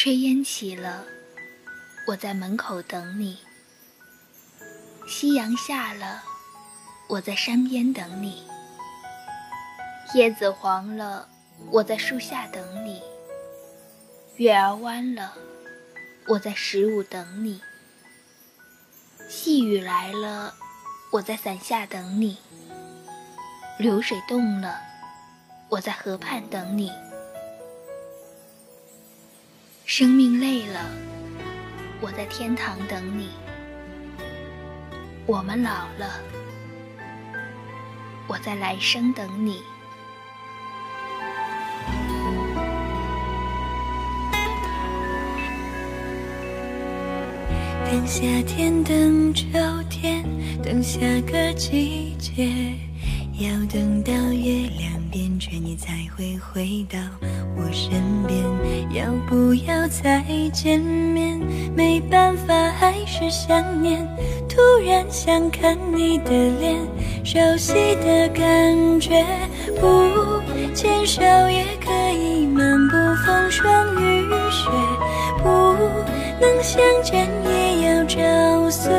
炊烟起了，我在门口等你；夕阳下了，我在山边等你；叶子黄了，我在树下等你；月儿弯了，我在十五等你；细雨来了，我在伞下等你；流水动了，我在河畔等你。生命累了，我在天堂等你；我们老了，我在来生等你。等夏天，等秋天，等下个季节。要等到月亮，会回到我身边。要不要再见面？没办法，还是想念。突然想看你的脸，熟悉的感觉。不牵手也可以漫步风霜雨雪，不能相见也要朝思。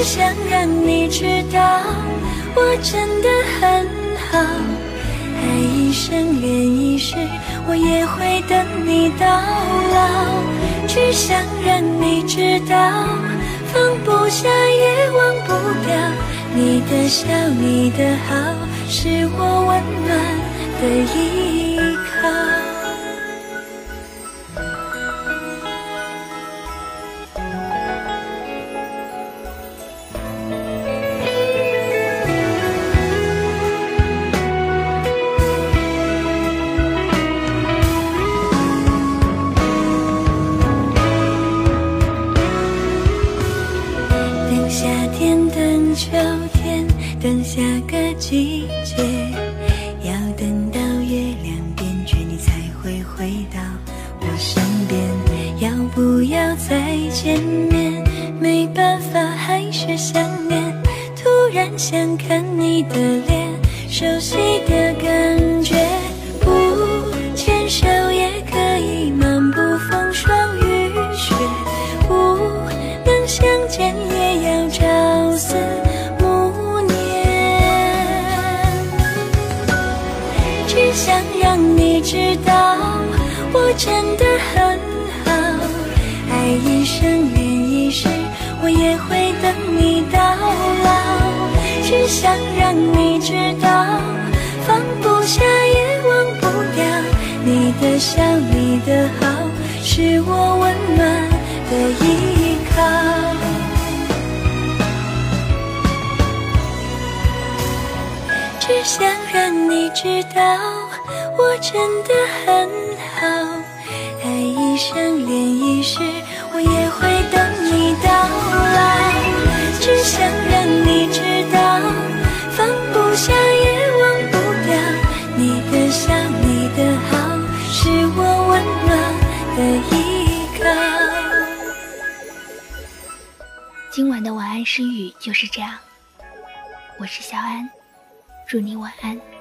只想让你知道，我真的很好。爱一生，恋一世，我也会等你到老。只想让你知道，放不下也忘不掉。你的笑，你的好，是我温暖的依靠。天等下个季节，要等到月亮变缺，你才会回到我身边。要不要再见面？没办法，还是想念。突然想看你的脸，熟悉的感觉。想让你知道，我真的很好。爱一生，恋一世，我也会等你到老。只想让你知道，放不下也忘不掉。你的笑，你的好，是我只想让你知道。我真的很好，爱一生，恋一世，我也会等你到老。只想让你知道，放不下也忘不掉。你的笑，你的好，是我温暖的依靠。今晚的晚安诗语就是这样，我是小安，祝你晚安。